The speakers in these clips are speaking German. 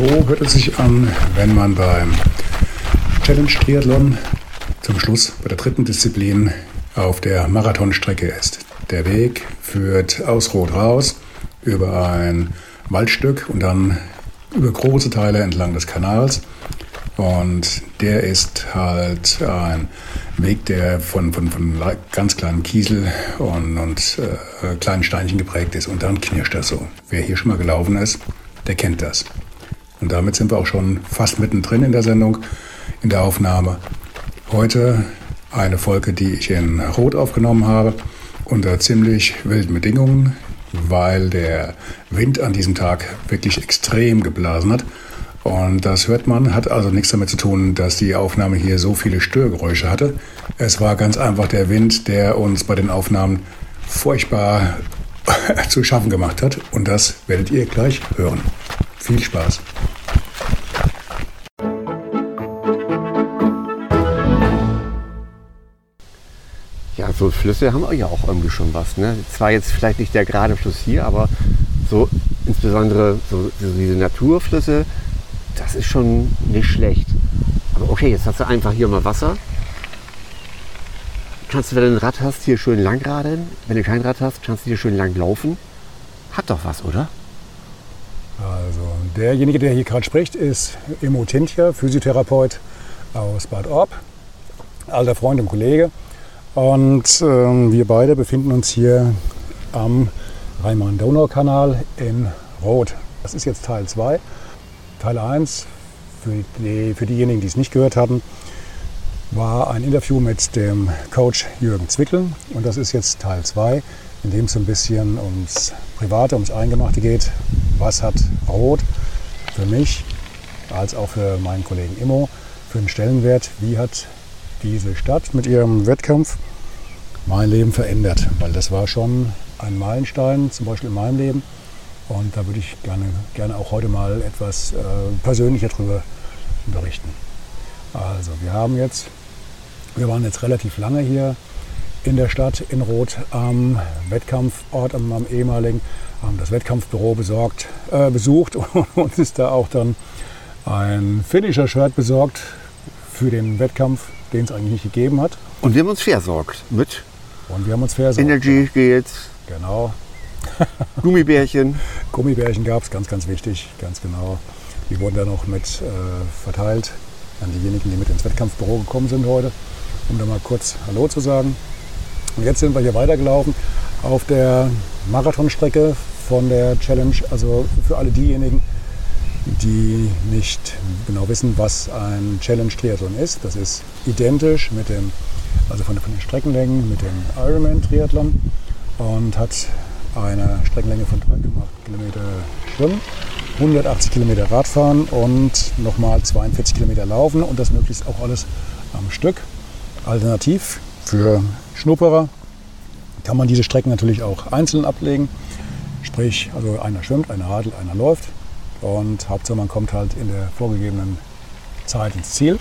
So hört es sich an, wenn man beim Challenge Triathlon zum Schluss bei der dritten Disziplin auf der Marathonstrecke ist. Der Weg führt aus Rot raus über ein Waldstück und dann über große Teile entlang des Kanals. Und der ist halt ein Weg, der von, von, von ganz kleinen Kiesel und, und äh, kleinen Steinchen geprägt ist. Und dann knirscht er so. Wer hier schon mal gelaufen ist, der kennt das. Und damit sind wir auch schon fast mittendrin in der Sendung, in der Aufnahme. Heute eine Folge, die ich in Rot aufgenommen habe, unter ziemlich wilden Bedingungen, weil der Wind an diesem Tag wirklich extrem geblasen hat. Und das hört man, hat also nichts damit zu tun, dass die Aufnahme hier so viele Störgeräusche hatte. Es war ganz einfach der Wind, der uns bei den Aufnahmen furchtbar zu schaffen gemacht hat. Und das werdet ihr gleich hören. Viel Spaß. Ja, so Flüsse haben ja auch irgendwie schon was. Ne? Zwar jetzt vielleicht nicht der gerade Fluss hier, aber so insbesondere so, so diese Naturflüsse, das ist schon nicht schlecht. Aber okay, jetzt hast du einfach hier mal Wasser. Kannst du, wenn du ein Rad hast, hier schön lang radeln. Wenn du kein Rad hast, kannst du hier schön lang laufen. Hat doch was, oder? Derjenige, der hier gerade spricht, ist Emo Tintja, Physiotherapeut aus Bad Orb, alter Freund und Kollege. Und ähm, wir beide befinden uns hier am Rhein-Main-Donau-Kanal in Rot. Das ist jetzt Teil 2. Teil 1, für, die, für diejenigen, die es nicht gehört hatten, war ein Interview mit dem Coach Jürgen Zwickel. Und das ist jetzt Teil 2, in dem es ein bisschen ums Private, ums Eingemachte geht. Was hat Rot für mich, als auch für meinen Kollegen Immo, für einen Stellenwert? Wie hat diese Stadt mit ihrem Wettkampf mein Leben verändert? Weil das war schon ein Meilenstein, zum Beispiel in meinem Leben. Und da würde ich gerne, gerne auch heute mal etwas äh, persönlicher darüber berichten. Also wir haben jetzt, wir waren jetzt relativ lange hier in der Stadt in Rot am Wettkampfort, am, am ehemaligen, haben das Wettkampfbüro besorgt, äh, besucht und uns ist da auch dann ein Finisher-Shirt besorgt für den Wettkampf, den es eigentlich nicht gegeben hat. Und wir haben uns versorgt mit Und wir haben uns versorgt. Energy Gels, Genau. Gummibärchen. Gummibärchen gab es, ganz, ganz wichtig, ganz genau. Die wurden dann auch mit äh, verteilt an diejenigen, die mit ins Wettkampfbüro gekommen sind heute, um da mal kurz Hallo zu sagen. Und jetzt sind wir hier weitergelaufen auf der Marathonstrecke von der Challenge. Also für alle diejenigen, die nicht genau wissen, was ein Challenge Triathlon ist. Das ist identisch mit dem, also von, von den Streckenlängen mit dem Ironman Triathlon und hat eine Streckenlänge von 3,8 Kilometer Schwimmen, 180 Kilometer Radfahren und nochmal 42 Kilometer Laufen und das möglichst auch alles am Stück. Alternativ für Schnupperer kann man diese Strecken natürlich auch einzeln ablegen. Sprich, also einer schwimmt, einer radelt, einer läuft. Und Hauptsache man kommt halt in der vorgegebenen Zeit ins Ziel.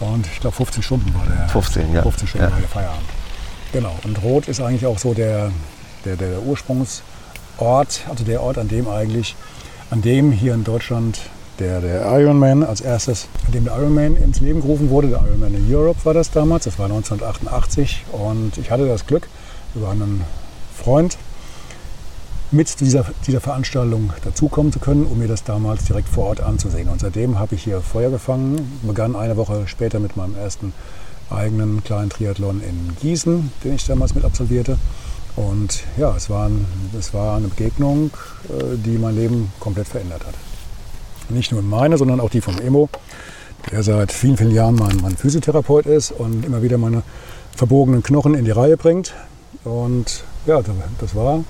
Und ich glaube 15 Stunden war der, 15, ja. 15 Stunden Ja. war der Feierabend. Genau. Und Rot ist eigentlich auch so der, der, der Ursprungsort, also der Ort, an dem eigentlich, an dem hier in Deutschland der, der Ironman als erstes, an dem der Ironman ins Leben gerufen wurde. Der Ironman in Europe war das damals, das war 1988. Und ich hatte das Glück, über einen Freund mit dieser, dieser Veranstaltung dazukommen zu können, um mir das damals direkt vor Ort anzusehen. Und seitdem habe ich hier Feuer gefangen, begann eine Woche später mit meinem ersten eigenen kleinen Triathlon in Gießen, den ich damals mit absolvierte. Und ja, es war, es war eine Begegnung, äh, die mein Leben komplett verändert hat. Nicht nur meine, sondern auch die vom Emo, der seit vielen, vielen Jahren mein, mein Physiotherapeut ist und immer wieder meine verbogenen Knochen in die Reihe bringt. Und ja, das war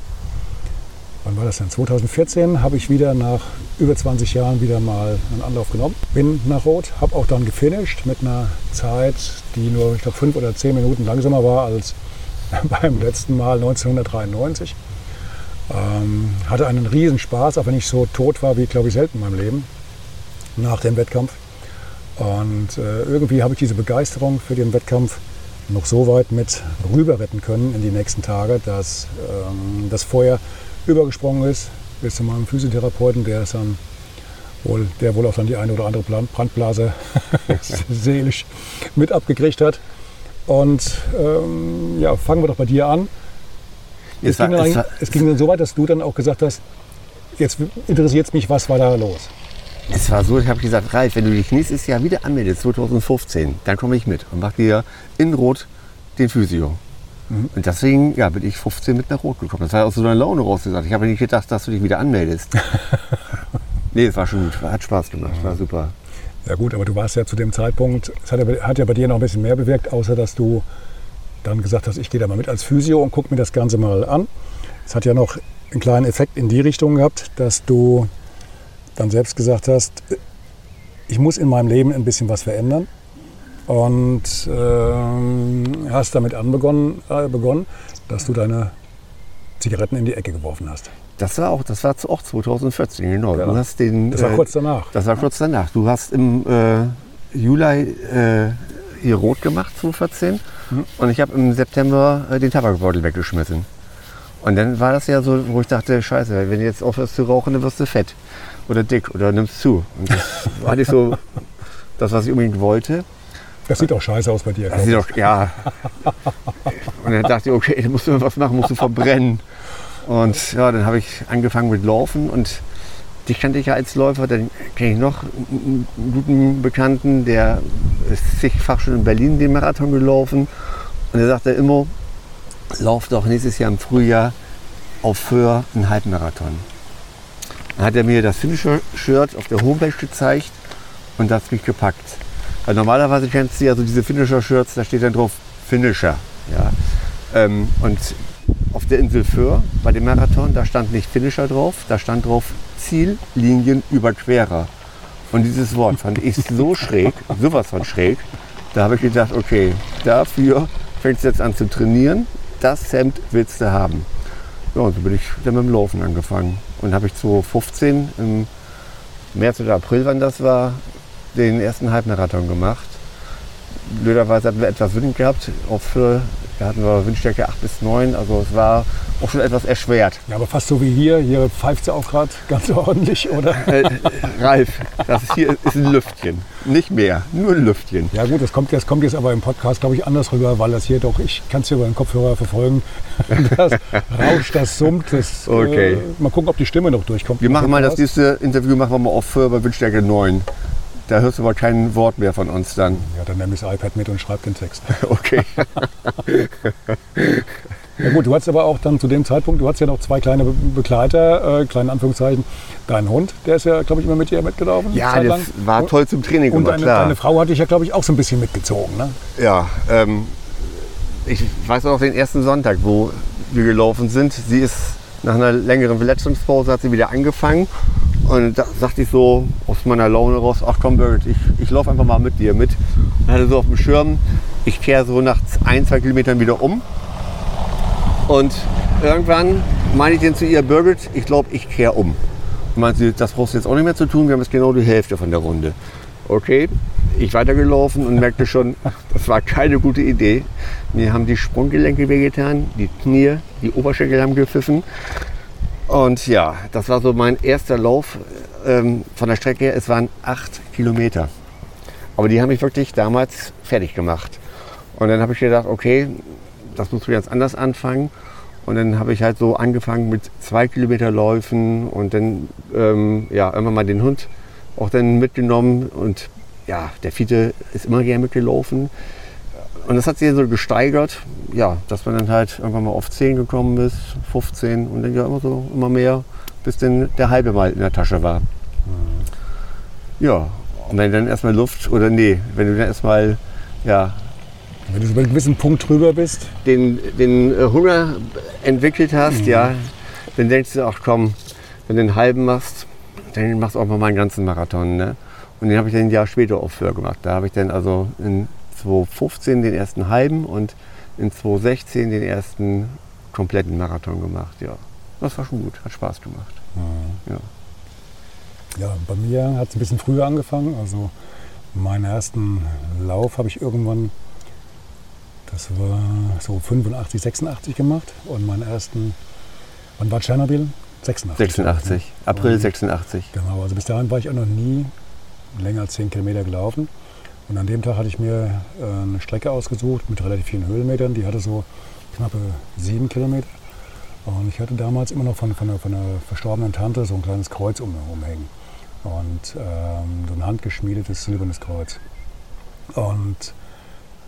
wann war das denn? 2014 habe ich wieder nach über 20 Jahren wieder mal einen Anlauf genommen. Bin nach Rot, habe auch dann gefinisht mit einer Zeit, die nur, ich glaube, fünf oder zehn Minuten langsamer war als beim letzten Mal 1993. Ähm, hatte einen riesen Spaß, auch wenn ich so tot war wie, glaube ich, selten in meinem Leben nach dem Wettkampf. Und äh, irgendwie habe ich diese Begeisterung für den Wettkampf noch so weit mit rüber retten können in die nächsten Tage, dass ähm, das Feuer übergesprungen ist bis zu meinem Physiotherapeuten, der ist dann wohl, der wohl auch dann die eine oder andere Brandblase seelisch mit abgekriegt hat. Und ähm, ja, fangen wir doch bei dir an. Es, es, war, ging dann, es, war, es ging dann so weit, dass du dann auch gesagt hast, jetzt interessiert es mich, was war da los? Es war so, ich habe gesagt, Ralf, wenn du dich nächstes Jahr wieder anmeldest, 2015, dann komme ich mit und mache dir in Rot den Physio. Mhm. Und deswegen ja, bin ich 15 mit nach Rot gekommen. Das war aus so einer Laune rausgesagt. Ich habe nicht gedacht, dass du dich wieder anmeldest. nee, es war schon gut. Hat Spaß gemacht. War super. Ja gut, aber du warst ja zu dem Zeitpunkt, es hat ja, hat ja bei dir noch ein bisschen mehr bewirkt, außer dass du dann gesagt hast, ich gehe da mal mit als Physio und gucke mir das Ganze mal an. Es hat ja noch einen kleinen Effekt in die Richtung gehabt, dass du dann selbst gesagt hast, ich muss in meinem Leben ein bisschen was verändern. Und ähm, hast damit anbegonnen, äh, begonnen, dass du deine Zigaretten in die Ecke geworfen hast. Das war auch, das war auch 2014, genau. Ja. Du hast den, das war äh, kurz danach. Das war kurz danach. Du hast im äh, Juli äh, hier rot gemacht, 2014. Mhm. Und ich habe im September äh, den Tabakbeutel weggeschmissen. Und dann war das ja so, wo ich dachte, scheiße, wenn du jetzt aufhörst zu rauchen, dann wirst du fett oder dick oder nimmst zu. Und das war nicht so das, was ich unbedingt wollte. Das sieht auch scheiße aus bei dir. Das sieht auch, ja. Und dann dachte ich, okay, da musst du was machen, musst du verbrennen. Und ja, dann habe ich angefangen mit Laufen und dich kannte ich ja als Läufer. Dann kenne ich noch einen guten Bekannten, der ist zigfach schon in Berlin den Marathon gelaufen. Und er sagte immer, lauf doch nächstes Jahr im Frühjahr auf Föhr einen Halbmarathon. Dann hat er mir das Finisher-Shirt auf der Homepage gezeigt und das mich gepackt. Weil normalerweise kennst du ja so diese Finisher-Shirts, da steht dann drauf Finisher. Ja? Ähm, und auf der Insel Föhr bei dem Marathon, da stand nicht Finisher drauf, da stand drauf Ziellinienüberquerer. Und dieses Wort fand ich so schräg, sowas von schräg. Da habe ich gedacht, okay, dafür fängst du jetzt an zu trainieren. Das Hemd willst du haben. Ja, und so bin ich dann mit dem Laufen angefangen. Und habe ich 2015 im März oder April, wann das war, den ersten Halbmarathon gemacht. Blöderweise hatten wir etwas Wind gehabt. Auch für, da hatten wir Windstärke 8 bis 9. Also es war auch schon etwas erschwert. Ja, aber fast so wie hier. Hier pfeift es auch gerade ganz ordentlich, oder? Äh, Ralf, das hier ist ein Lüftchen. Nicht mehr, nur ein Lüftchen. Ja gut, das kommt, das kommt jetzt aber im Podcast, glaube ich, anders rüber, weil das hier doch, ich kann es hier über den Kopfhörer verfolgen. Das rauscht, das summt. Das, okay. Äh, mal gucken, ob die Stimme noch durchkommt. Wir machen mal das nächste Interview machen wir mal auf für bei Windstärke 9. Da hörst du aber kein Wort mehr von uns dann. Ja, dann nimm das iPad mit und schreib den Text. Okay. Ja gut, du hattest aber auch dann zu dem Zeitpunkt, du hattest ja noch zwei kleine Begleiter, äh, kleinen Anführungszeichen. Dein Hund, der ist ja, glaube ich, immer mit dir mitgelaufen. Ja, das war toll zum Training. Und deine, deine, Frau hatte ich ja, glaube ich, auch so ein bisschen mitgezogen. Ne? Ja, ähm, ich weiß auch den ersten Sonntag, wo wir gelaufen sind. Sie ist nach einer längeren Verletzungspause hat sie wieder angefangen. Und da sagte ich so aus meiner Laune raus, ach komm Bird, ich, ich laufe einfach mal mit dir mit. Und hatte so auf dem Schirm, ich kehre so nach ein, zwei Kilometern wieder um und irgendwann meine ich den zu ihr, Birgit, ich glaube, ich kehre um. Und meinte sie, das brauchst du jetzt auch nicht mehr zu tun, wir haben jetzt genau die Hälfte von der Runde. Okay, ich weitergelaufen und merkte schon, das war keine gute Idee. Mir haben die Sprunggelenke wehgetan, die Knie, die Oberschenkel haben gepfiffen. Und ja, das war so mein erster Lauf ähm, von der Strecke her. Es waren acht Kilometer. Aber die haben mich wirklich damals fertig gemacht. Und dann habe ich gedacht, okay, das musst du jetzt anders anfangen. Und dann habe ich halt so angefangen mit zwei Kilometer Läufen und dann ähm, ja, irgendwann mal den Hund auch dann mitgenommen. Und ja, der Fiete ist immer gerne mitgelaufen. Und das hat sich so gesteigert, ja, dass man dann halt irgendwann mal auf 10 gekommen ist, 15 und dann ja immer so immer mehr, bis dann der halbe mal in der Tasche war. Mhm. Ja, und wenn dann erstmal Luft, oder nee, wenn du dann erstmal ja, wenn du so bei einem gewissen Punkt drüber bist? Den, den äh, Hunger entwickelt hast, mhm. ja, dann denkst du, ach komm, wenn du einen halben machst, dann machst du auch mal einen ganzen Marathon. Ne? Und den habe ich dann ein Jahr später auch für gemacht. Da habe ich dann also in 2015 den ersten halben und in 2016 den ersten kompletten Marathon gemacht. Ja, das war schon gut, hat Spaß gemacht. Ja. Ja, bei mir hat es ein bisschen früher angefangen. Also meinen ersten Lauf habe ich irgendwann, das war so 85, 86 gemacht. Und meinen ersten, wann war Tschernobyl? 86. 86, April und, 86. Genau, also bis dahin war ich auch noch nie länger als 10 Kilometer gelaufen. Und an dem Tag hatte ich mir äh, eine Strecke ausgesucht mit relativ vielen Höhenmetern. Die hatte so knappe sieben Kilometer. Und ich hatte damals immer noch von, von, einer, von einer verstorbenen Tante so ein kleines Kreuz um, umhängen. Und ähm, so ein handgeschmiedetes silbernes Kreuz. Und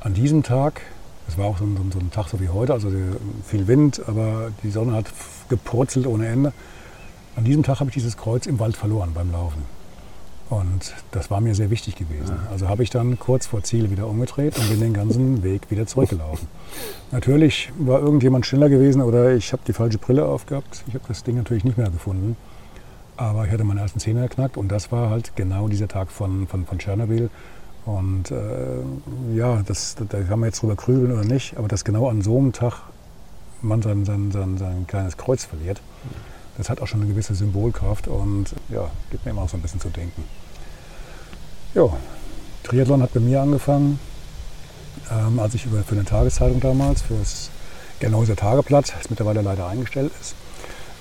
an diesem Tag, es war auch so ein, so ein, Tag so wie heute, also viel Wind, aber die Sonne hat gepurzelt ohne Ende. An diesem Tag habe ich dieses Kreuz im Wald verloren beim Laufen. Und das war mir sehr wichtig gewesen. Also habe ich dann kurz vor Ziel wieder umgedreht und bin den ganzen Weg wieder zurückgelaufen. Natürlich war irgendjemand schneller gewesen oder ich habe die falsche Brille aufgehabt. Ich habe das Ding natürlich nicht mehr gefunden. Aber ich hatte meinen ersten Zehner geknackt und das war halt genau dieser Tag von, von, von Tschernobyl. Und äh, ja, das, da kann man jetzt drüber grübeln oder nicht, aber dass genau an so einem Tag man sein, sein, sein, sein kleines Kreuz verliert, das hat auch schon eine gewisse Symbolkraft und ja, gibt mir immer auch so ein bisschen zu denken. Ja, Triathlon hat bei mir angefangen, ähm, als ich über, für eine Tageszeitung damals, für das Gernhäuser Tageblatt, das mittlerweile leider eingestellt ist,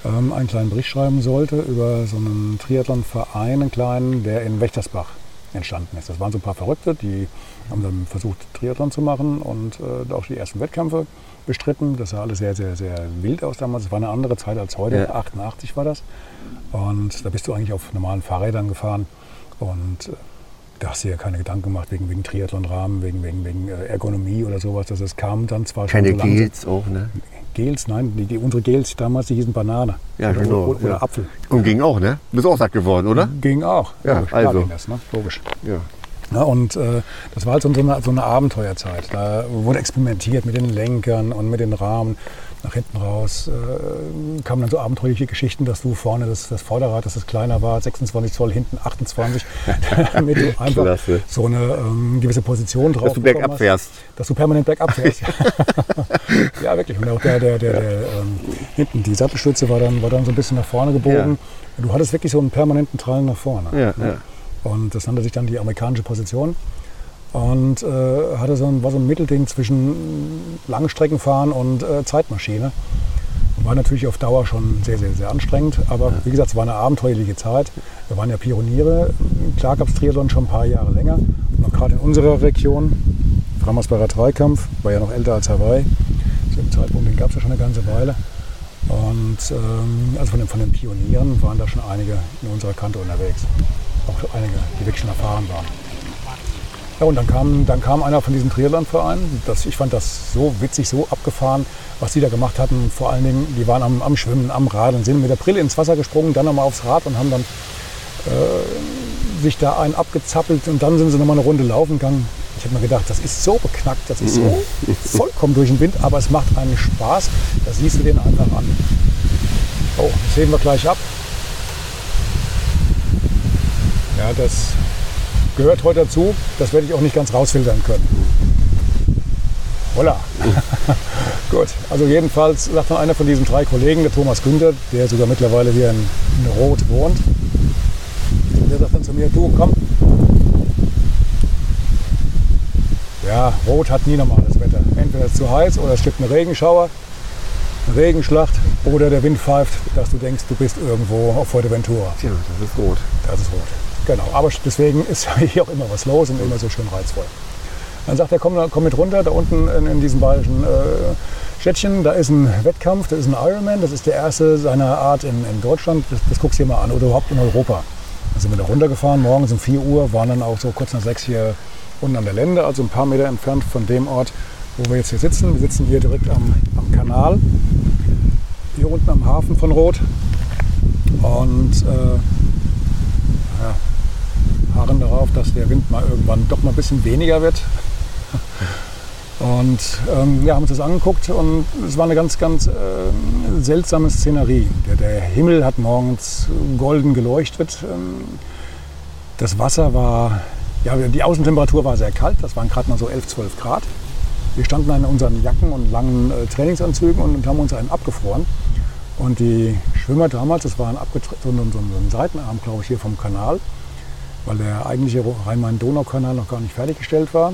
ähm, einen kleinen Bericht schreiben sollte über so einen Triathlonverein, einen kleinen, der in Wächtersbach entstanden ist. Das waren so ein paar Verrückte, die haben dann versucht, Triathlon zu machen und äh, auch die ersten Wettkämpfe bestritten. Das sah alles sehr, sehr, sehr wild aus damals. Es war eine andere Zeit als heute. Ja. 88 war das. Und da bist du eigentlich auf normalen Fahrrädern gefahren. Und äh, da hast du ja keine Gedanken gemacht wegen, wegen Triathlonrahmen, wegen, wegen, wegen äh, Ergonomie oder sowas. Das, das kam dann zwar keine schon so Gels auch, ne? Gels, nein, die, die, unsere Gels damals, die hießen Banane. Ja, oder, genau. Oder, oder ja. Apfel. Und ging auch, ne? Bist auch satt geworden, oder? Ging auch. Ja, Logisch, also. ging das, ne? Logisch. Ja. Ja, und äh, das war halt so eine, so eine Abenteuerzeit. Da wurde experimentiert mit den Lenkern und mit den Rahmen. Nach hinten raus äh, kamen dann so abenteuerliche Geschichten, dass du vorne das, das Vorderrad, dass es kleiner war, 26 Zoll, hinten 28, damit du einfach Klasse. so eine ähm, gewisse Position drauf Dass du bergab hast, fährst. Dass du permanent bergab fährst. ja, wirklich. Und auch der, der, der, der ähm, hinten, die Sattelstütze war dann, war dann so ein bisschen nach vorne gebogen. Du hattest wirklich so einen permanenten Trallen nach vorne. Ja, ja. Und das nannte sich dann die amerikanische Position. Und äh, hatte so ein, war so ein Mittelding zwischen Langstreckenfahren und äh, Zeitmaschine. War natürlich auf Dauer schon sehr, sehr, sehr anstrengend. Aber wie gesagt, es war eine abenteuerliche Zeit. Wir waren ja Pioniere. Klar gab es Triathlon schon ein paar Jahre länger. Und gerade in unserer Region, Frammersbacher Dreikampf, war ja noch älter als Hawaii. Zu dem Zeitpunkt, den gab es ja schon eine ganze Weile. Und ähm, also von den, von den Pionieren waren da schon einige in unserer Kante unterwegs auch einige, die wirklich schon erfahren waren. Ja, und dann kam, dann kam einer von diesem Triathlon-Verein. Ich fand das so witzig, so abgefahren, was die da gemacht hatten. Vor allen Dingen, die waren am, am Schwimmen, am Radeln, sind mit der Brille ins Wasser gesprungen, dann nochmal aufs Rad und haben dann äh, sich da einen abgezappelt und dann sind sie nochmal eine Runde laufen gegangen. Ich habe mir gedacht, das ist so beknackt, das ist so vollkommen durch den Wind, aber es macht einen Spaß. Das siehst du den einfach an. Oh, das sehen wir gleich ab. Ja, das gehört heute dazu. Das werde ich auch nicht ganz rausfiltern können. Voila. Gut, also jedenfalls sagt dann einer von diesen drei Kollegen, der Thomas Günther, der sogar mittlerweile hier in, in Rot wohnt, der sagt dann zu mir, du komm. Ja, Rot hat nie normales Wetter. Entweder ist es zu heiß oder es gibt einen Regenschauer, eine Regenschlacht oder der Wind pfeift, dass du denkst, du bist irgendwo auf Fuerteventura. Tja, das ist rot. Das ist rot. Genau, aber deswegen ist hier auch immer was los und immer so schön reizvoll. Dann sagt er, komm, komm mit runter, da unten in, in diesem bayerischen äh, Städtchen, da ist ein Wettkampf, das ist ein Ironman, das ist der erste seiner Art in, in Deutschland, das, das guckst du dir mal an oder überhaupt in Europa. Dann sind wir da runtergefahren, morgens um 4 Uhr, waren dann auch so kurz nach 6 hier unten an der Lände, also ein paar Meter entfernt von dem Ort, wo wir jetzt hier sitzen. Wir sitzen hier direkt am, am Kanal, hier unten am Hafen von Rot. Und äh, ja, harren darauf, dass der Wind mal irgendwann doch mal ein bisschen weniger wird. Und ähm, ja, haben uns das angeguckt und es war eine ganz, ganz äh, seltsame Szenerie. Der, der Himmel hat morgens golden geleuchtet. Ähm, das Wasser war, ja, die Außentemperatur war sehr kalt. Das waren gerade mal so 11, 12 Grad. Wir standen in unseren Jacken und langen äh, Trainingsanzügen und haben uns einen abgefroren. Und die Schwimmer damals, das war ein, so ein, so ein Seitenarm, glaube ich, hier vom Kanal, weil der eigentliche Rhein-Main-Donau-Kanal noch gar nicht fertiggestellt war.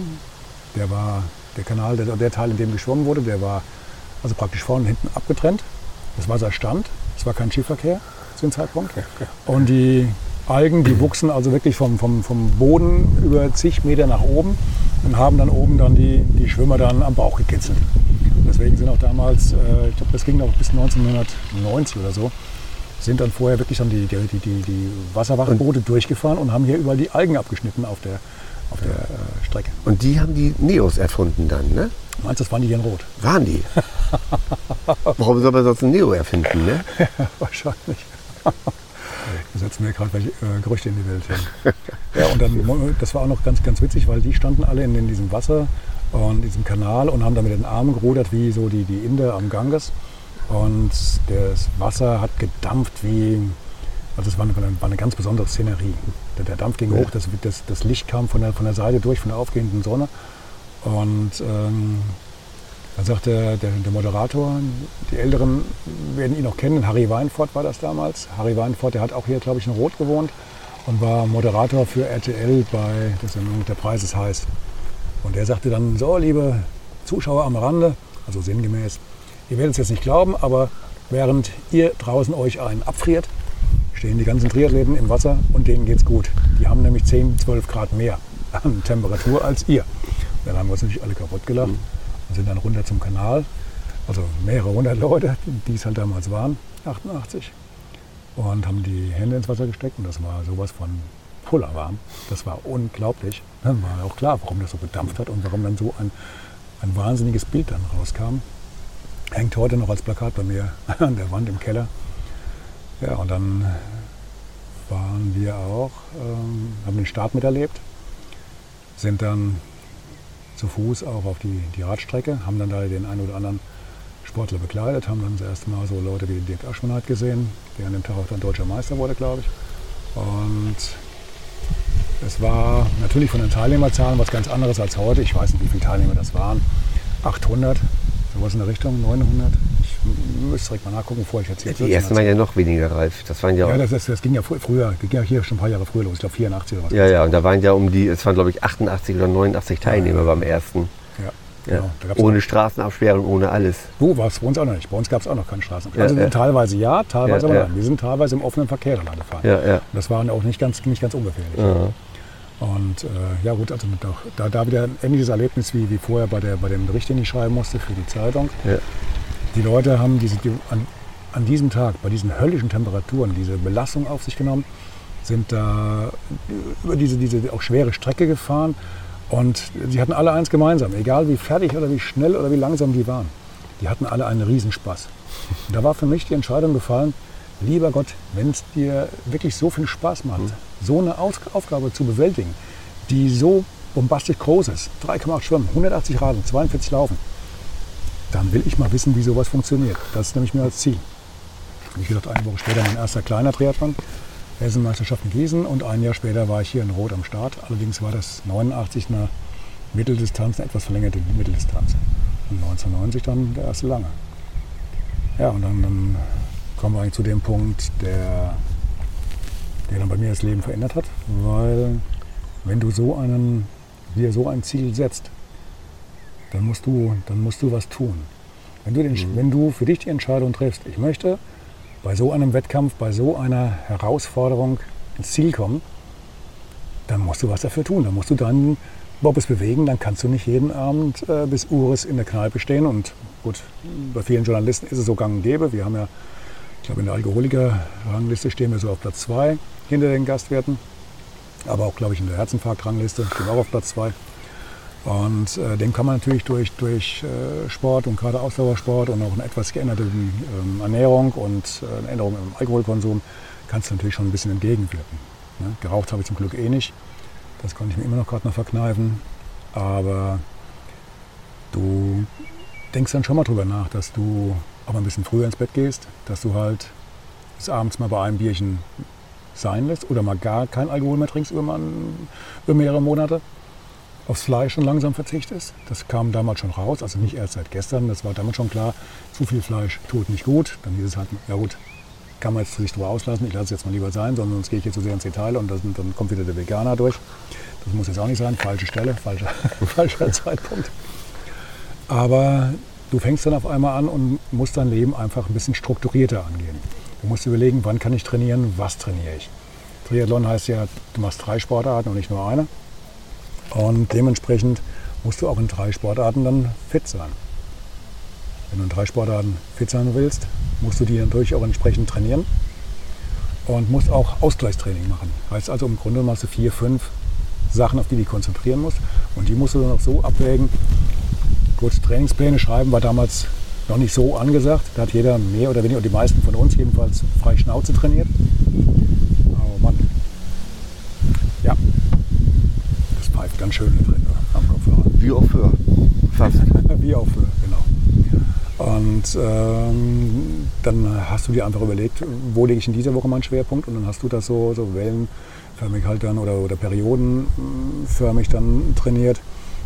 Der war der Kanal, der, der Teil, in dem geschwommen wurde, der war also praktisch vorne und hinten abgetrennt. Das Wasser stand, es war kein Skiverkehr zu dem Zeitpunkt. Und die Algen, die wuchsen also wirklich vom, vom, vom Boden über zig Meter nach oben und haben dann oben dann die, die Schwimmer dann am Bauch gekitzelt. Und deswegen sind auch damals, äh, ich glaube, das ging noch bis 1990 oder so, sind dann vorher wirklich dann die, die, die, die Wasserwachboote durchgefahren und haben hier überall die Algen abgeschnitten auf der, auf der äh, Strecke. Und die haben die Neos erfunden dann, ne? Meinst du, das waren die in Rot? Waren die? Warum soll man sonst ein Neo erfinden, ne? Wahrscheinlich. Da setzen wir gerade welche äh, Gerüchte in die Welt. Ja. ja, und dann, das war auch noch ganz, ganz witzig, weil die standen alle in, in diesem Wasser und diesem Kanal und haben da mit den Armen gerudert wie so die, die Inder am Ganges. Und das Wasser hat gedampft wie, also es war eine, war eine ganz besondere Szenerie. Der, der Dampf ging ja. hoch, das, das, das, Licht kam von der, von der Seite durch, von der aufgehenden Sonne. Und ähm, dann sagte der, der, Moderator, die Älteren werden ihn noch kennen, Harry Weinfurt war das damals. Harry Weinfurt, der hat auch hier, glaube ich, in Rot gewohnt und war Moderator für RTL bei der Sendung Der Preis ist heiß. Und er sagte dann, so liebe Zuschauer am Rande, also sinngemäß, ihr werdet es jetzt nicht glauben, aber während ihr draußen euch einen abfriert, stehen die ganzen Triathleten im Wasser und denen geht's gut. Die haben nämlich 10, 12 Grad mehr an Temperatur als ihr. Dann haben wir uns natürlich alle kaputt gelacht und sind dann runter zum Kanal. Also mehrere hundert Leute, die es halt damals waren, 88. Und haben die Hände ins Wasser gesteckt und das war sowas von pullerwarm. Das war unglaublich. Dann war auch klar, warum das so gedampft hat und warum dann so ein, ein wahnsinniges Bild dann rauskam. Hängt heute noch als Plakat bei mir an der Wand im Keller. Ja, und dann waren wir auch, ähm, haben den Start miterlebt, sind dann zu Fuß auch auf die, die Radstrecke, haben dann da den einen oder anderen Sportler bekleidet, haben dann das erste Mal so Leute wie Dirk Aschmann gesehen, der an dem Tag auch dann deutscher Meister wurde, glaube ich. Und es war natürlich von den Teilnehmerzahlen was ganz anderes als heute. Ich weiß nicht, wie viele Teilnehmer das waren. 800, sowas in der Richtung, 900. Ich müsste direkt mal nachgucken, bevor ich jetzt hier Die ersten waren ja noch weniger reif. Das waren ja, ja das, das, das, ging ja früher, ging ja hier schon ein paar Jahre früher los. Ich glaube 84 oder was. Ja, ja, und da waren ja um die, es waren glaube ich 88 oder 89 Teilnehmer ja, beim ersten. Ja. Ja. Genau, ohne Straßenabsperrung, ohne alles. Wo war es bei uns auch noch nicht. Bei uns gab es auch noch keine Straßenabsperrung. also teilweise ja, teilweise aber nein. Wir sind teilweise im offenen Verkehr dann gefahren. Ja, ja. Und das war auch nicht ganz, nicht ganz ungefährlich. Und äh, ja gut, also auch, da, da wieder ein ähnliches Erlebnis wie, wie vorher bei, der, bei dem Bericht, den ich schreiben musste für die Zeitung. Ja. Die Leute haben diese, die, an, an diesem Tag, bei diesen höllischen Temperaturen, diese Belastung auf sich genommen, sind da über diese, diese auch schwere Strecke gefahren und sie hatten alle eins gemeinsam, egal wie fertig oder wie schnell oder wie langsam die waren. Die hatten alle einen Riesenspaß. Und da war für mich die Entscheidung gefallen, lieber Gott, wenn es dir wirklich so viel Spaß macht, mhm. so eine Aufgabe zu bewältigen, die so bombastisch groß ist, 3,8 Schwimmen, 180 Raden, 42 Laufen, dann will ich mal wissen, wie sowas funktioniert. Das ist nämlich mir als Ziel. Wie gesagt, eine Woche später mein erster kleiner Triathlon, Hessenmeisterschaft in Gießen und ein Jahr später war ich hier in Rot am Start. Allerdings war das 89 eine Mitteldistanz, eine etwas verlängerte Mitteldistanz. Und 1990 dann der erste lange. Ja, und dann, dann kommen wir eigentlich zu dem Punkt, der, der dann bei mir das Leben verändert hat, weil wenn du so einen, dir so ein Ziel setzt, dann musst du, dann musst du was tun. Wenn du, den, mhm. wenn du für dich die Entscheidung triffst, ich möchte bei so einem Wettkampf, bei so einer Herausforderung ins Ziel kommen, dann musst du was dafür tun. Dann musst du dann Bobbes bewegen, dann kannst du nicht jeden Abend äh, bis Ures in der Kneipe stehen. Und gut, bei vielen Journalisten ist es so gang und gäbe. Wir haben ja, ich glaube, in der Alkoholiker-Rangliste stehen wir so auf Platz 2 hinter den Gastwirten. Aber auch, glaube ich, in der Herzinfarkt-Rangliste stehen wir auch auf Platz 2. Und äh, dem kann man natürlich durch, durch äh, Sport und gerade Ausdauersport und auch eine etwas geänderte ähm, Ernährung und äh, eine Änderung im Alkoholkonsum kannst du natürlich schon ein bisschen entgegenwirken. Ne? Geraucht habe ich zum Glück eh nicht. Das konnte ich mir immer noch gerade noch verkneifen. Aber du denkst dann schon mal drüber nach, dass du auch mal ein bisschen früher ins Bett gehst, dass du halt bis abends mal bei einem Bierchen sein lässt oder mal gar kein Alkohol mehr trinkst über, mehrere Monate, aufs Fleisch und langsam verzichtest. Das kam damals schon raus, also nicht erst seit gestern, das war damals schon klar, zu viel Fleisch tut nicht gut. Dann hieß es halt, ja gut, kann man jetzt sich drüber auslassen, ich lasse es jetzt mal lieber sein, sonst gehe ich jetzt zu sehr ins Detail und das, dann kommt wieder der Veganer durch. Das muss jetzt auch nicht sein, falsche Stelle, falscher, falscher Zeitpunkt. Aber du fängst dann auf einmal an und musst dein Leben einfach ein bisschen strukturierter angehen. Du musst überlegen, wann kann ich trainieren, was trainiere ich. Triathlon heißt ja, du machst drei Sportarten und nicht nur eine. Und dementsprechend musst du auch in drei Sportarten dann fit sein. Wenn du in drei Sportarten fit sein willst, musst du die natürlich auch entsprechend trainieren und musst auch Ausgleichstraining machen. Heißt also im Grunde machst du vier, fünf Sachen, auf die du dich konzentrieren musst. Und die musst du dann auch so abwägen. Gut, Trainingspläne schreiben war damals noch nicht so angesagt. Da hat jeder mehr oder weniger, und die meisten von uns jedenfalls, frei Schnauze trainiert. Oh Mann. Ja, das pfeift ganz schön drin am Kopfhörer. Wie auch für fast. Wie auch für, genau. Und ähm, dann hast du dir einfach überlegt, wo lege ich in dieser Woche meinen Schwerpunkt und dann hast du das so, so wellenförmig halt dann oder, oder periodenförmig dann trainiert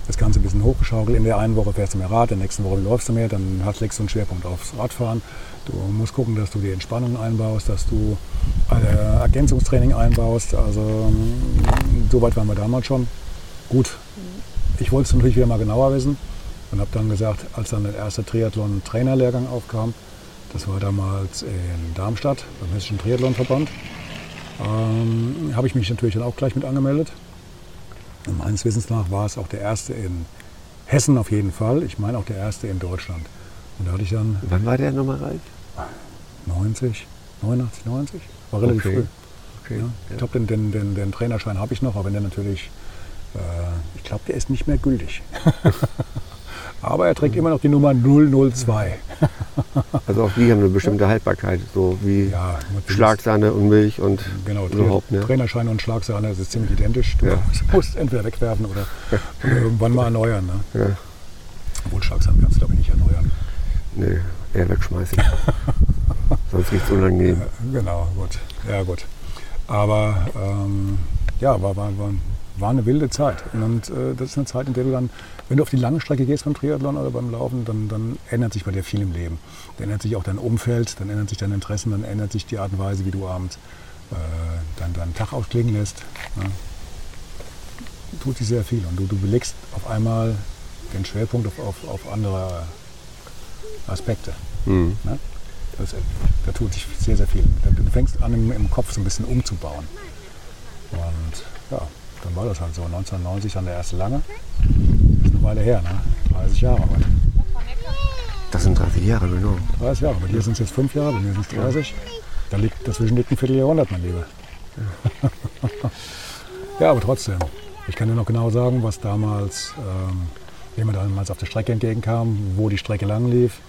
das Ganze ein bisschen hochgeschaukelt. In der einen Woche fährst du mehr Rad, in der nächsten Woche läufst du mehr, dann hast, legst du einen Schwerpunkt aufs Radfahren. Du musst gucken, dass du die Entspannung einbaust, dass du äh, Ergänzungstraining einbaust. Also ähm, so weit waren wir damals schon. Gut, ich wollte es natürlich wieder mal genauer wissen und habe dann gesagt, als dann der erste Triathlon-Trainerlehrgang aufkam, das war damals in Darmstadt beim Hessischen Triathlonverband, ähm, habe ich mich natürlich dann auch gleich mit angemeldet und meines Wissens nach war es auch der erste in Hessen auf jeden Fall. Ich meine auch der erste in Deutschland. Und da hatte ich dann. Wann war der nochmal reif? 90, 89, 90. War relativ Okay. früh. Okay. Ja. Ich glaube, den, den, den, den Trainerschein habe ich noch, aber wenn der natürlich. Äh, ich glaube, der ist nicht mehr gültig. aber er trägt immer noch die Nummer 002. Also auch die haben eine bestimmte Haltbarkeit, so wie Ja, Schlagsahne und Milch und Genau, überhaupt. Ne? Trainerschein und Schlagsahne, das ist ziemlich identisch. Du Ja. musst entweder wegwerfen oder irgendwann mal erneuern. Ne? Ja. Obwohl Schlagsahne kannst du, glaube ich, nicht erneuern. Nee, eher wegschmeißen. Sonst riecht es unangenehm. Genau, gut. Ja, gut. Aber ähm, ja, war, war, war, war eine wilde Zeit. Und äh, das ist eine Zeit, in der du dann, wenn du auf die lange Strecke gehst beim Triathlon oder beim Laufen, dann, dann ändert sich bei dir viel im Leben. Dann ändert sich auch dein Umfeld, dann ändern sich deine Interessen, dann ändert sich die Art und Weise, wie du abends äh, dann deinen Tag ausklingen lässt. Ne? Tut sich sehr viel. Und du, du belegst auf einmal den Schwerpunkt auf, auf, auf andere Aspekte. Hm. Ne? Das, da tut sich sehr, sehr viel. Du du fängst an, im, im Kopf so ein bisschen umzubauen. Und ja, dann war das halt so. 1990 dann der erste Lange. Das ist eine Weile her, ne? 30 Jahre heute. Das sind 30 Jahre, genau. 30 Jahre. Bei dir sind es jetzt 5 Jahre, bei mir sind es 30. Da liegt dazwischen liegt ein Vierteljahrhundert, mein Lieber. ja, aber trotzdem. Ich kann dir noch genau sagen, was damals, ähm, wie mir damals auf der Strecke entgegenkam, wo die Strecke lang lief,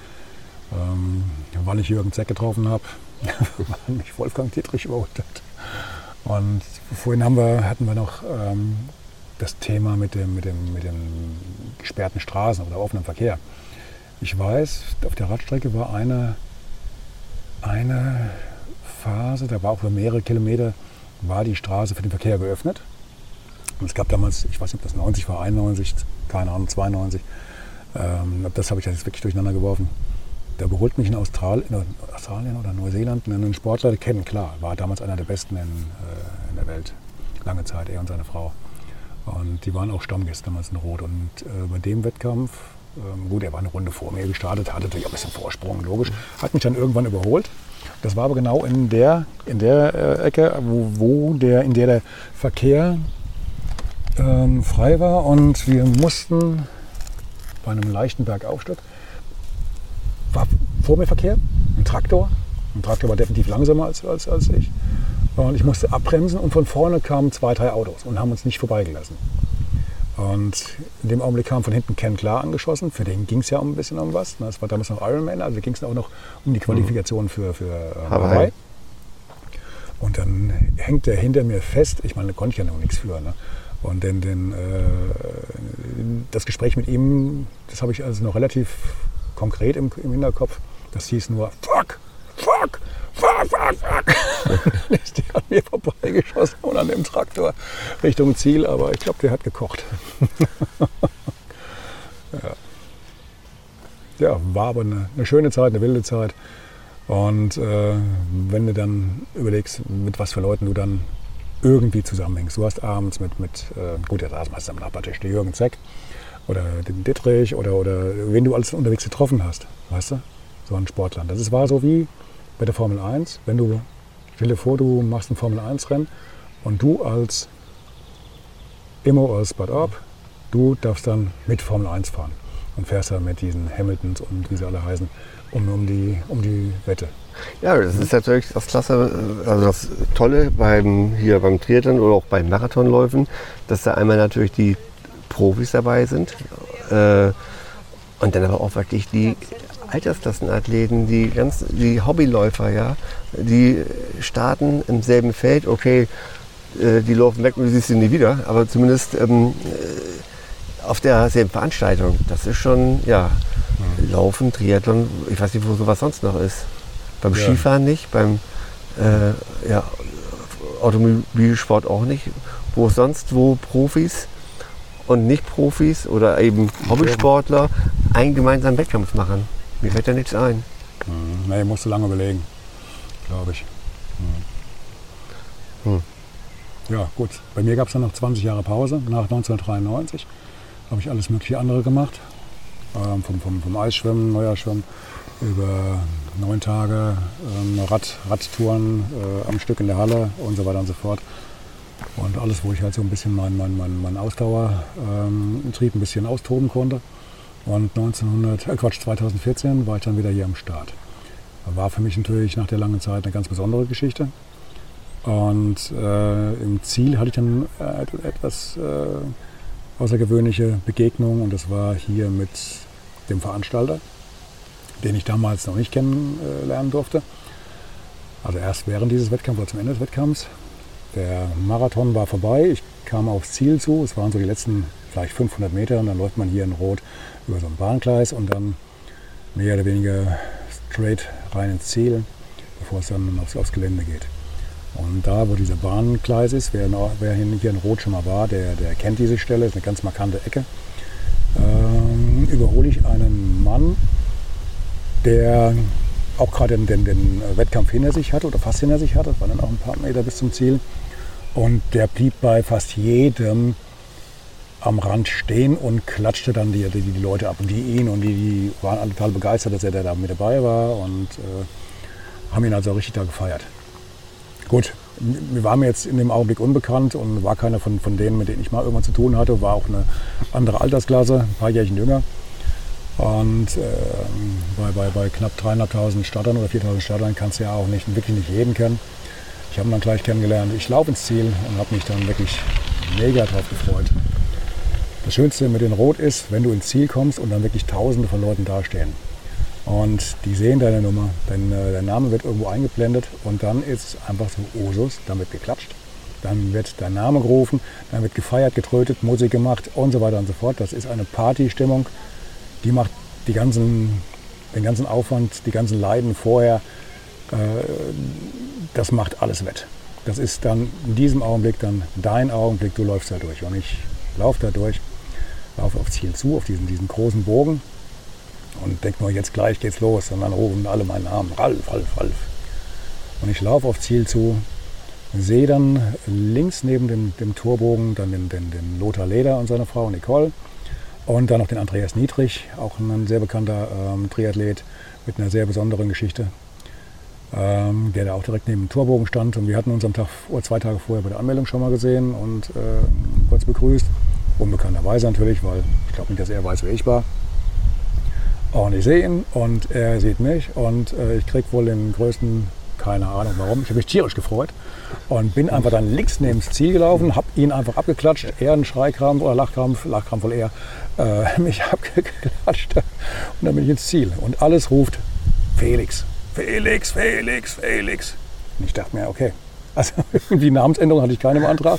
ähm, wann ich Jürgen Zeck getroffen habe, wann mich Wolfgang Dietrich überholt hat. Und vorhin haben wir, hatten wir noch ähm, das Thema mit dem, mit, dem, mit den gesperrten Straßen oder offenem Verkehr. Ich weiß, auf der Radstrecke war eine, eine Phase, da war auch über mehrere Kilometer, war die Straße für den Verkehr geöffnet. Und es gab damals, ich weiß nicht, ob das 90 war, 91, keine Ahnung, 92. Ähm, das habe ich jetzt wirklich durcheinander geworfen. Da überholt mich in, Austral in Australien oder Neuseeland einen Sportler, kennen, klar, war damals einer der besten in, äh, in der Welt, lange Zeit, er und seine Frau. Und die waren auch Stammgäste damals in Rot. Und äh, bei dem Wettkampf, ähm, gut, er war eine Runde vor mir gestartet, hatte natürlich auch ein bisschen Vorsprung, logisch, hat mich dann irgendwann überholt. Das war aber genau in der, in der äh, Ecke, wo, wo der, in der der Verkehr ähm, frei war und wir mussten bei einem leichten Bergaufstieg, war vor mir Verkehr, ein Traktor. Ein Traktor war definitiv langsamer als, als, als ich. Und ich musste abbremsen und von vorne kamen zwei, drei Autos und haben uns nicht vorbeigelassen. Und in dem Augenblick kam von hinten Ken Klar angeschossen. Für den ging es ja um ein bisschen um was. ne? Das war damals noch Ironman, also ging es auch noch um die Qualifikation für, für äh, Hawaii. Hawaii. Und dann hängt der hinter mir fest. Ich meine, da konnte ich ja noch nichts für. Ne? Und den, den, äh, das Gespräch mit ihm, das habe ich also noch relativ konkret im, im Hinterkopf. Das hieß nur Fuck, Fuck, Fuck, Fuck, Fuck. ist der an mir vorbeigeschossen und an dem Traktor Richtung Ziel, aber ich glaube, der hat gekocht. ja. ja, war aber eine, eine schöne Zeit, eine wilde Zeit. Und äh, wenn du dann überlegst, mit was für Leuten du dann irgendwie zusammenhängst. Du hast abends mit, mit äh, gut, jetzt saß meistens am Nachbartisch, der Jürgen Zeck oder den Dittrich oder, oder wen du alles unterwegs getroffen hast, weißt du? So ein Sportler. Das war so wie bei der Formel 1, wenn du, stell dir vor, du machst ein Formel 1 Rennen und du als Immo aus Bad Orb, du darfst dann mit Formel 1 fahren und fährst dann mit diesen Hamiltons und wie sie alle heißen, um, um, die, um die Wette. Ja, das ist natürlich das Klasse, also das Tolle beim, hier beim Triathlon oder auch bei Marathonläufen, dass da einmal natürlich die Profis dabei sind äh, und dann aber auch wirklich die Altersklassenathleten, die ganz, die Hobbyläufer, ja, die starten im selben Feld, okay, äh, die laufen weg und du siehst sie nie wieder, aber zumindest ähm, äh, auf derselben Veranstaltung. Das ist schon, ja, mhm. Laufen, Triathlon, ich weiß nicht, wo sowas sonst noch ist. Beim ja. Skifahren nicht, beim äh, ja, Automobilsport auch nicht. Wo sonst, wo Profis und Nicht-Profis oder eben Hobbysportler einen gemeinsamen Wettkampf machen. Mir fällt da nichts ein. Hm, nee, musst du lange überlegen, glaube ich. Hm. Hm. Ja, gut. Bei mir gab es dann noch 20 Jahre Pause. Nach 1993 habe ich alles mögliche andere gemacht. Ähm, vom, vom, vom Eisschwimmen, Neujahrschwimmen über neun Tage ähm, Rad, Radtouren äh, am Stück in der Halle und so weiter und so fort. Und alles, wo ich halt so ein bisschen meinen mein, mein, mein Ausdauertrieb ein bisschen austoben konnte. Und 1900, äh Quatsch, 2014 war ich dann wieder hier am Start. War für mich natürlich nach der langen Zeit eine ganz besondere Geschichte. Und äh, im Ziel hatte ich dann äh, etwas äh, außergewöhnliche Begegnung und das war hier mit dem Veranstalter den ich damals noch nicht kennenlernen durfte. Also erst während dieses Wettkampfs oder zum Ende des Wettkampfs. Der Marathon war vorbei, ich kam aufs Ziel zu. Es waren so die letzten vielleicht 500 Meter und dann läuft man hier in Rot über so ein Bahngleis und dann mehr oder weniger straight rein ins Ziel, bevor es dann aufs, aufs Gelände geht. Und da, wo dieser Bahngleis ist, wer, wer hier in Rot schon mal war, der, der kennt diese Stelle, ist eine ganz markante Ecke. Ähm, überhole ich einen Mann, der auch gerade den, den, den, Wettkampf hinter sich hatte oder fast hinter sich hatte. Waren dann auch ein paar Meter bis zum Ziel. Und der blieb bei fast jedem am Rand stehen und klatschte dann die, die, die Leute ab. Und die ihn und die, die waren alle total begeistert, dass er da mit dabei war und äh, haben ihn also richtig da gefeiert. Gut, wir waren jetzt in dem Augenblick unbekannt und war keiner von, von denen, mit denen ich mal irgendwann zu tun hatte. War auch eine andere Altersklasse, ein paar Jährchen jünger. Und äh, bei, bei, bei knapp 3.500 Startern oder 4.000 Startern kannst du ja auch nicht, wirklich nicht jeden kennen. Ich habe ihn dann gleich kennengelernt. Ich laufe ins Ziel und habe mich dann wirklich mega drauf gefreut. Das Schönste mit den Rot ist, wenn du ins Ziel kommst und dann wirklich Tausende von Leuten dastehen. Und die sehen deine Nummer, dein, äh, dein Name wird irgendwo eingeblendet und dann ist es einfach so Osus, dann wird geklatscht, dann wird dein Name gerufen, dann wird gefeiert, getrötet, Musik gemacht und so weiter und so fort. Das ist eine Partystimmung, die macht die ganzen, den ganzen Aufwand, die ganzen Leiden vorher, äh, das macht alles wett. Das ist dann in diesem Augenblick dann dein Augenblick, du läufst da durch. Und ich laufe da durch, laufe aufs Ziel zu, auf diesen, diesen großen Bogen und denke nur, jetzt gleich geht's los. Und dann rufen alle meinen Namen, Ralf, Ralf, Ralf. Und ich laufe aufs Ziel zu, sehe dann links neben dem, dem Torbogen dann den, den, den Lothar Leder und seine Frau Nicole und dann noch den Andreas Niedrig, auch ein sehr bekannter ähm, Triathlet mit einer sehr besonderen Geschichte, ähm, der da auch direkt neben dem Torbogen stand. Und wir hatten uns am Tag oder zwei Tage vorher bei der Anmeldung schon mal gesehen und äh, kurz begrüßt. Unbekannterweise natürlich, weil ich glaube nicht, dass er weiß, wer ich war. Und ich sehe ihn und er sieht mich und äh, ich kriege wohl den größten keine Ahnung warum. Ich habe mich tierisch gefreut und bin einfach dann links neben das Ziel gelaufen, habe ihn einfach abgeklatscht. Er einen Schreikrampf oder Lachkrampf, Lachkrampf wohl eher, äh, mich abgeklatscht. Und dann bin ich ins Ziel. Und alles ruft Felix, Felix, Felix, Felix. Und ich dachte mir, okay. Also irgendwie Namensänderung hatte ich keine im Antrag.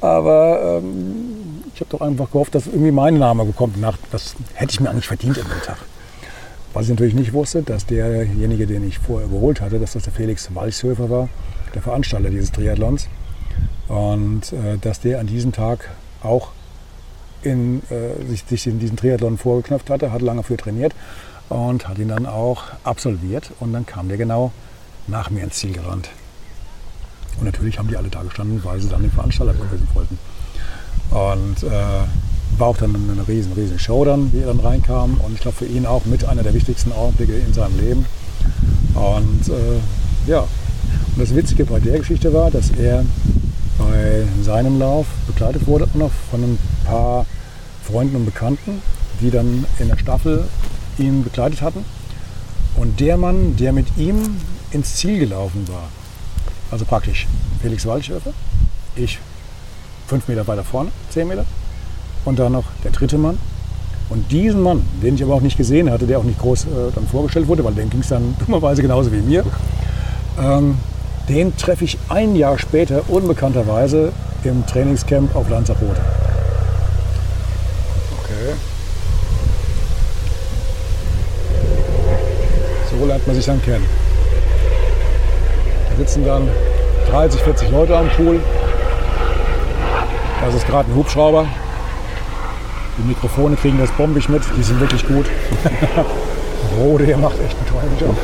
Aber ähm, ich habe doch einfach gehofft, dass irgendwie mein Name bekommt. Nach, das hätte ich mir eigentlich verdient an dem Tag. Was ich natürlich nicht wusste, dass derjenige, den ich vorher überholt hatte, dass das der Felix Walchshöfer war, der Veranstalter dieses Triathlons. Und äh, dass der an diesem Tag auch in, äh, sich, sich in diesen Triathlon vorgeknöpft hatte, hat lange für trainiert und hat ihn dann auch absolviert. Und dann kam der genau nach mir ins Ziel gerannt. Und natürlich haben die alle da gestanden, weil sie dann den Veranstalter begrüßen wollten. Und äh, war auch dann eine riesen, riesen Show dann, wie er dann reinkam. Und ich glaube für ihn auch mit einer der wichtigsten Augenblicke in seinem Leben. Und äh, ja, und das Witzige bei der Geschichte war, dass er bei seinem Lauf begleitet wurde noch von ein paar Freunden und Bekannten, die dann in der Staffel ihn begleitet hatten. Und der Mann, der mit ihm ins Ziel gelaufen war, also praktisch Felix Waldschöfer, ich fünf Meter weiter vorne, zehn Meter, und dann noch der dritte Mann. Und diesen Mann, den ich aber auch nicht gesehen hatte, der auch nicht groß äh, dann vorgestellt wurde, weil den ging es dann dummerweise genauso wie mir, ähm, den treffe ich ein Jahr später unbekannterweise im Trainingscamp auf Lanzarote. Okay. So lernt man sich dann kennen. Da sitzen dann 30, 40 Leute am Pool. Das ist gerade ein Hubschrauber. Die Mikrofone kriegen das bombig mit, die sind wirklich gut. Rode, der macht echt einen tollen Job.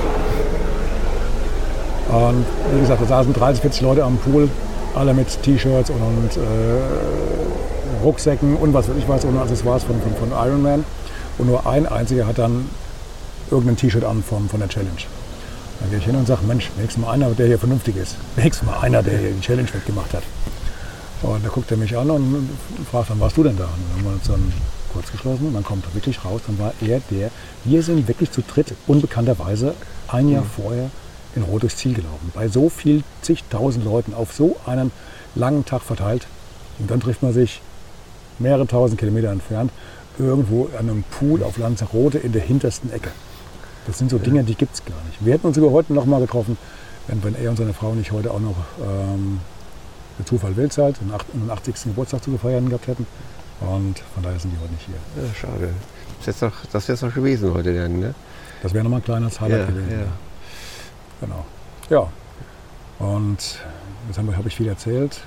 Und wie gesagt, da saßen 30, 40 Leute am Pool, alle mit T-Shirts und, und äh, Rucksäcken und was weiß ich was, ohne Accessoires von, von, von Iron Man. Und nur ein einziger hat dann irgendein T-Shirt an von, von der Challenge. Dann gehe ich hin und sage, Mensch, wenigstens mal einer, der hier vernünftig ist. Wenigstens mal einer, der hier die Challenge weggemacht hat. Und da guckt er mich an und fragt, wann warst du denn da? Und dann haben wir uns dann kurz geschlossen und dann kommt er wirklich raus. Dann war er der, wir sind wirklich zu dritt, unbekannterweise ein Jahr mhm. vorher in Rot durchs Ziel gelaufen. Bei so viel zigtausend Leuten auf so einen langen Tag verteilt. Und dann trifft man sich mehrere tausend Kilometer entfernt irgendwo an einem Pool auf Lanzarote in der hintersten Ecke. Das sind so Dinge, die gibt es gar nicht. Wir hätten uns sogar heute noch mal getroffen, wenn, wenn er und seine Frau nicht heute auch noch ähm, der Zufall will halt, den 80. Geburtstag zu feiern gehabt hätten. Und von daher sind die heute nicht hier. Ja, schade. Das wäre es doch gewesen heute dann, ne? Das wäre nochmal ein kleines Highlight ja, gewesen. Ja. Genau. Ja. Und jetzt habe hab ich viel erzählt.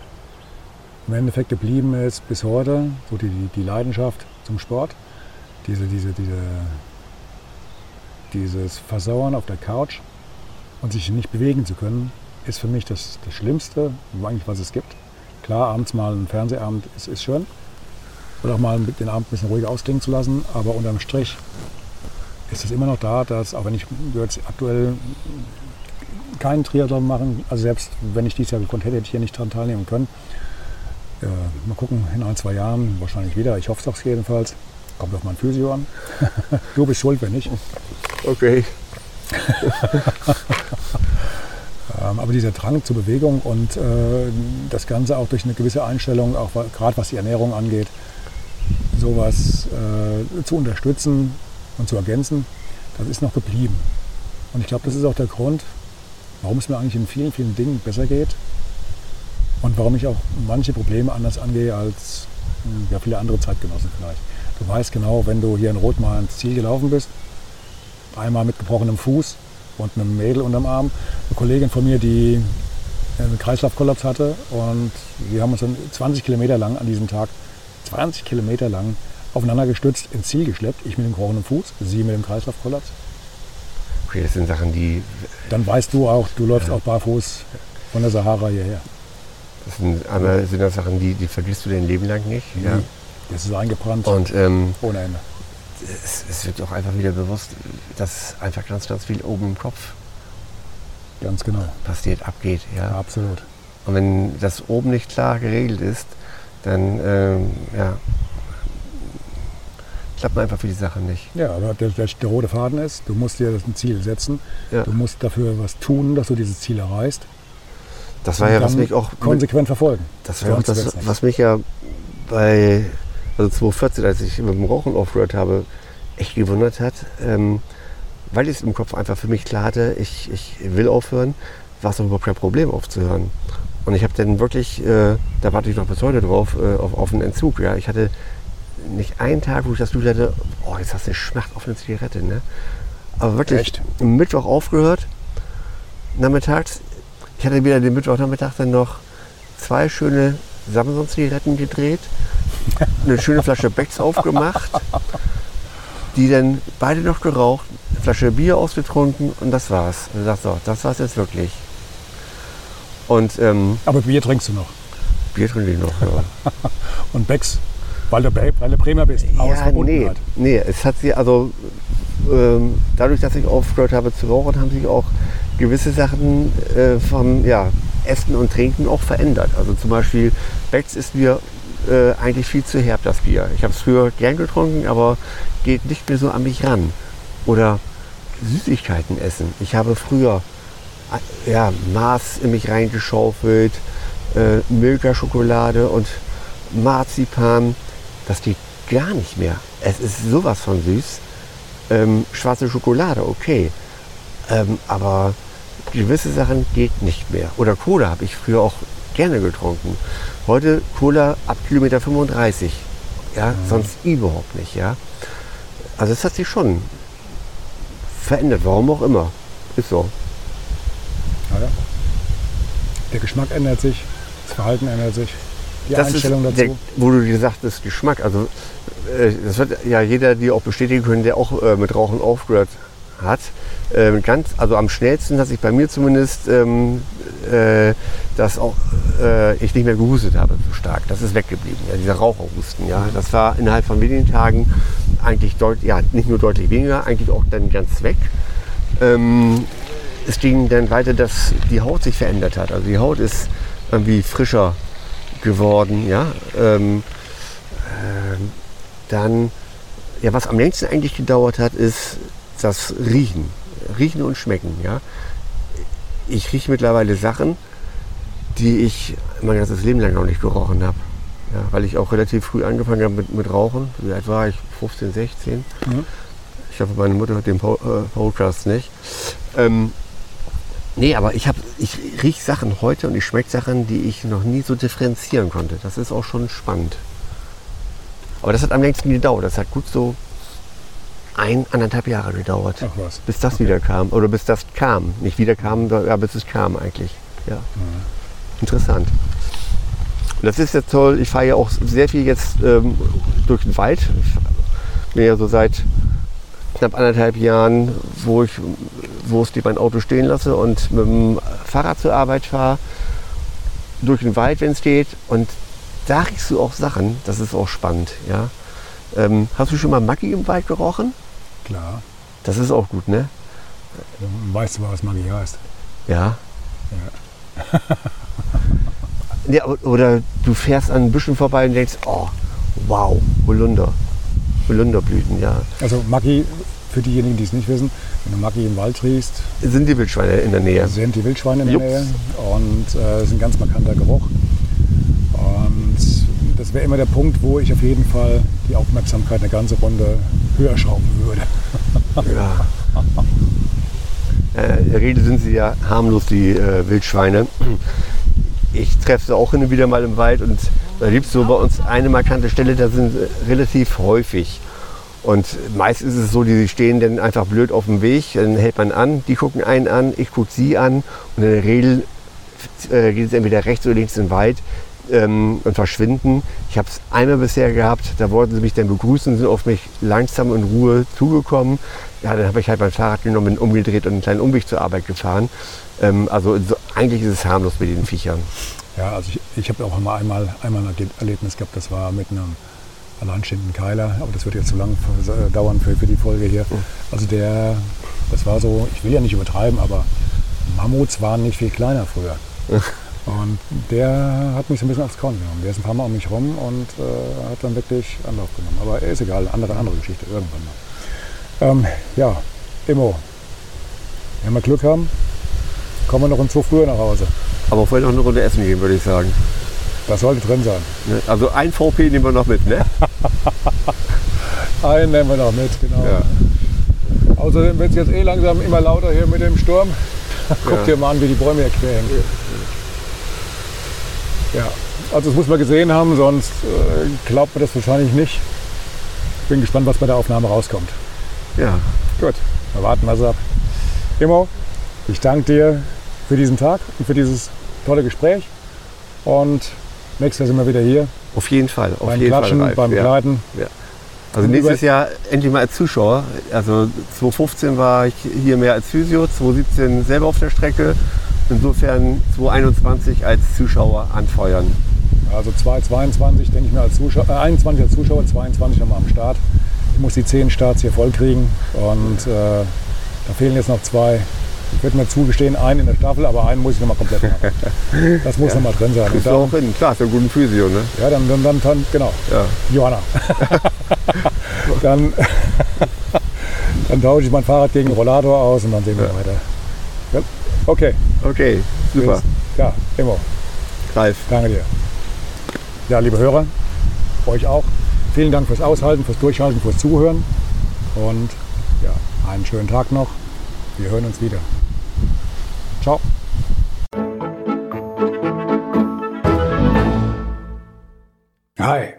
Im Endeffekt geblieben ist bis heute so die, die Leidenschaft zum Sport. Diese, diese, diese, dieses Versauern auf der Couch und sich nicht bewegen zu können, ist für mich das, das Schlimmste, eigentlich was es gibt. Klar, abends mal ein Fernsehabend ist, ist schön. Oder auch mal den Abend ein bisschen ruhig ausklingen zu lassen. Aber unterm Strich ist es immer noch da, dass, auch wenn ich jetzt aktuell keinen Triathlon machen. Also selbst wenn ich dieses Jahr gekonnt hätte, hätte ich hier nicht daran teilnehmen können. Äh, mal gucken, in ein, zwei Jahren wahrscheinlich wieder. Ich hoffe es doch jedenfalls. Kommt auf mein Physio an. du bist schuld, wenn nicht. Okay. ähm, aber dieser Drang zur Bewegung und äh, das Ganze auch durch eine gewisse Einstellung, auch gerade was die Ernährung angeht, sowas äh, zu unterstützen und zu ergänzen, das ist noch geblieben. Und ich glaube, das ist auch der Grund, warum es mir eigentlich in vielen, vielen Dingen besser geht und warum ich auch manche Probleme anders angehe als hm, ja, viele andere Zeitgenossen vielleicht. Du weißt genau, wenn du hier in Rot mal ins Ziel gelaufen bist, einmal mit gebrochenem Fuß und einem Mädel unterm Arm, eine Kollegin von mir, die einen Kreislaufkollaps hatte und wir haben uns dann 20 Kilometer lang an diesem Tag, 20 Kilometer lang aufeinander gestützt ins Ziel geschleppt. Ich mit dem gebrochenen Fuß, sie mit dem Kreislaufkollaps. Okay, das sind Sachen, die. Dann weißt du auch, du läufst ja. auch barfuß von der Sahara hierher. Das sind, einmal sind das Sachen, die, die vergisst du dein Leben lang nicht. Mhm. Ja. Das ist eingebrannt. Und ähm, ohne Ende. Es, es, wird auch einfach wieder bewusst, dass einfach ganz, ganz viel oben im Kopf ganz genau. passiert, abgeht. Ja. ja absolut. Und wenn das oben nicht klar geregelt ist, dann ähm, ja, klappt man einfach für die Sache nicht. Ja, aber der, der, der rote Faden ist, du musst dir ein Ziel setzen. Ja. Du musst dafür was tun, dass du dieses Ziel erreichst. Das war ja, was mich auch. Konsequent verfolgen. Das war ja auch das, was mich ja bei also 2014, als ich mit dem Rauchen aufgehört habe, echt gewundert hat. Ähm, weil ich es im Kopf einfach für mich klar hatte, ich, ich will aufhören, war es überhaupt kein Problem aufzuhören. Und ich habe dann wirklich, äh, da warte ich noch bis heute drauf, äh, auf, auf einen Entzug. Ja. Ich hatte nicht einen Tag, wo ich das Gefühl hatte, oh, jetzt hast du eine Schmacht auf eine Zigarette. Ne? Aber wirklich, Echt? am Mittwoch aufgehört, nachmittags. Ich hatte wieder den Mittwochnachmittag dann noch zwei schöne Samsung-Zigaretten gedreht, eine schöne Flasche Becks aufgemacht, die dann beide noch geraucht, eine Flasche Bier ausgetrunken und das war's. Und ich dachte, so, das war's jetzt wirklich. Und ähm, Aber Bier trinkst du noch. Bier trinke ich noch. Ja. Und Becks, weil du, weil du Bremer bist. aus Ja, nee, Verbundenheit. nee, es hat sie also ähm, dadurch, dass ich aufgehört habe zu rauchen, haben sich auch gewisse Sachen äh, vom ja, Essen und Trinken auch verändert. Also zum Beispiel Becks ist mir äh, eigentlich viel zu herb, das Bier. Ich habe es früher gern getrunken, aber geht nicht mehr so an mich ran. Oder Süßigkeiten essen. Ich habe früher äh, ja, Mars in mich reingeschaufelt, äh, Milka-Schokolade und Marzipan. Das geht gar nicht mehr. Es ist sowas von süß. Ähm, schwarze Schokolade, okay. Ähm, aber gewisse Sachen geht nicht mehr. Oder Cola habe ich früher auch gerne getrunken. Heute Cola ab Kilometer 35. Ja, sonst überhaupt nicht, ja. Also es hat sich schon verändert, warum auch immer. Ist so. Ja. Der Geschmack ändert sich, das Verhalten ändert sich, die Einstellung ist dazu. Der, wo du gesagt hast, Geschmack. Also äh, das wird ja jeder dir auch bestätigen können, der auch äh, mit Rauchen aufgehört hat. Ähm, ganz, also am schnellsten hat sich bei mir zumindest, ähm, äh, dass auch äh, ich nicht mehr gehustet habe so stark. Das ist weggeblieben, ja, dieser Raucherhusten. Ja, das war innerhalb von wenigen Tagen eigentlich deutlich, ja, nicht nur deutlich weniger, eigentlich auch dann ganz weg. Ähm, es ging dann weiter, dass die Haut sich verändert hat. Also die Haut ist irgendwie frischer geworden. Ja? Ähm, ähm, dann, ja, was am längsten eigentlich gedauert hat, ist das Riechen. Riechen und Schmecken. Ja? Ich rieche mittlerweile Sachen, die ich mein ganzes Leben lang noch nicht gerochen habe. Ja, weil ich auch relativ früh angefangen habe mit, mit Rauchen. Wie alt war ich? 15, 16. Mhm. Ich hoffe, meine Mutter hört den äh, Podcast nicht. Ähm, nee, aber ich, hab, ich rieche Sachen heute und ich schmecke Sachen, die ich noch nie so differenzieren konnte. Das ist auch schon spannend. Aber das hat am längsten gedauert. Das hat gut so ein, anderthalb Jahre gedauert, Ach was. bis das wieder kam. Oder bis das kam. Nicht wieder kam, ja, bis es kam eigentlich. Ja. Interessant. Und das ist jetzt toll. Ich fahre ja auch sehr viel jetzt ähm, durch den Wald. Ich bin ja so seit knapp anderthalb Jahren, wo ich, wo ich mein Auto stehen lasse und mit dem Fahrrad zur Arbeit fahre, durch den Wald, wenn es geht. Und da riechst du auch Sachen. Das ist auch spannend. Ja. Ähm, hast du schon mal Maggi im Wald gerochen? Klar. Das ist auch gut, ne? Weißt du mal, was Maggi heißt? Ja. ja. Oder du fährst an Büschen vorbei und denkst, oh, wow, Holunder. Holunderblüten, ja. Also Maggi, für diejenigen, die es nicht wissen, wenn du Maggi im Wald riechst, Sind die Wildschweine in der Nähe? sind die Wildschweine in der Jups. Nähe und äh, ist ein ganz markanter Geruch. Und das wäre immer der Punkt, wo ich auf jeden Fall die Aufmerksamkeit eine ganze Runde höher schrauben würde. Ja. Äh, in der Regel sind sie ja harmlos, die äh, Wildschweine. Ich treffe sie auch hin und wieder mal im Wald und da gibt es so bei uns eine markante Stelle, da sind sie relativ häufig. Und meist ist es so, die stehen dann einfach blöd auf dem Weg, dann hält man an, die gucken einen an, ich gucke sie an und in der Regel äh, geht es entweder rechts oder links in den Wald ähm, und verschwinden. Ich habe es einmal bisher gehabt, da wollten sie mich dann begrüßen, sind auf mich langsam in Ruhe zugekommen. Ja, dann habe ich halt mein Fahrrad genommen, umgedreht und einen kleinen Umweg zur Arbeit gefahren. Ähm, also so, eigentlich ist es harmlos mit den Viechern. Ja, also ich, ich habe auch mal einmal, einmal ein Erleb- Erlebnis gehabt, das war mit einem alleinstehenden Keiler, aber das wird jetzt zu lang für, äh, dauern für, für die Folge hier. Also der, das war so, ich will ja nicht übertreiben, aber Mammuts waren nicht viel kleiner früher. Und der hat mich so ein bisschen aufs Korn genommen. Der ist ein paar Mal um mich rum und äh, hat dann wirklich Anlauf genommen. Aber ist egal, andere, andere Geschichte, irgendwann mal. Ähm, ja, Immo, wenn wir Glück haben, kommen wir noch um 2 früher nach Hause. Aber vorher noch eine Runde essen gehen, würde ich sagen. Das sollte drin sein. Ne? Also ein VP nehmen wir noch mit, ne? Einen nehmen wir noch mit, genau. Ja. Außerdem wird es jetzt eh langsam immer lauter hier mit dem Sturm. Guck Ja. dir mal an, wie die Bäume hier quer hängen. Ja, also das muss man gesehen haben, sonst äh, glaubt man das wahrscheinlich nicht. Bin gespannt, was bei der Aufnahme rauskommt. ja. Gut, Wir warten was ab. Immo, ich danke dir für diesen Tag und für dieses tolle Gespräch. Und nächstes Jahr sind wir wieder hier. Auf jeden Fall. Auf beim jeden Klatschen, Fall, beim ja. Begleiten. Ja. Also nächstes Jahr endlich mal als Zuschauer. Also 2015 war ich hier mehr als Physio, 2017 selber auf der Strecke. Insofern 2021 als Zuschauer anfeuern. Also 2022 denke ich mir als Zuschauer, äh, 21 als Zuschauer, 22 nochmal am Start. Ich muss die 10 Starts hier voll kriegen und äh, da fehlen jetzt noch zwei. Ich würde mir zugestehen, einen in der Staffel, aber einen muss ich nochmal komplett machen. Das muss nochmal drin sein. Dann, auch hin? Klar, ist ja ein guter Physio, ne? ja, dann, dann, dann, dann genau. Ja. Johanna. dann, dann tausche ich mein Fahrrad gegen Rollator aus und dann sehen wir Ja. weiter. Ja, okay, Okay, super. ja, immer. Ralf, Danke dir. Ja, liebe Hörer, euch auch. Vielen Dank fürs Aushalten, fürs Durchhalten, fürs Zuhören. Und ja, einen schönen Tag noch. Wir hören uns wieder. Ciao. Hi,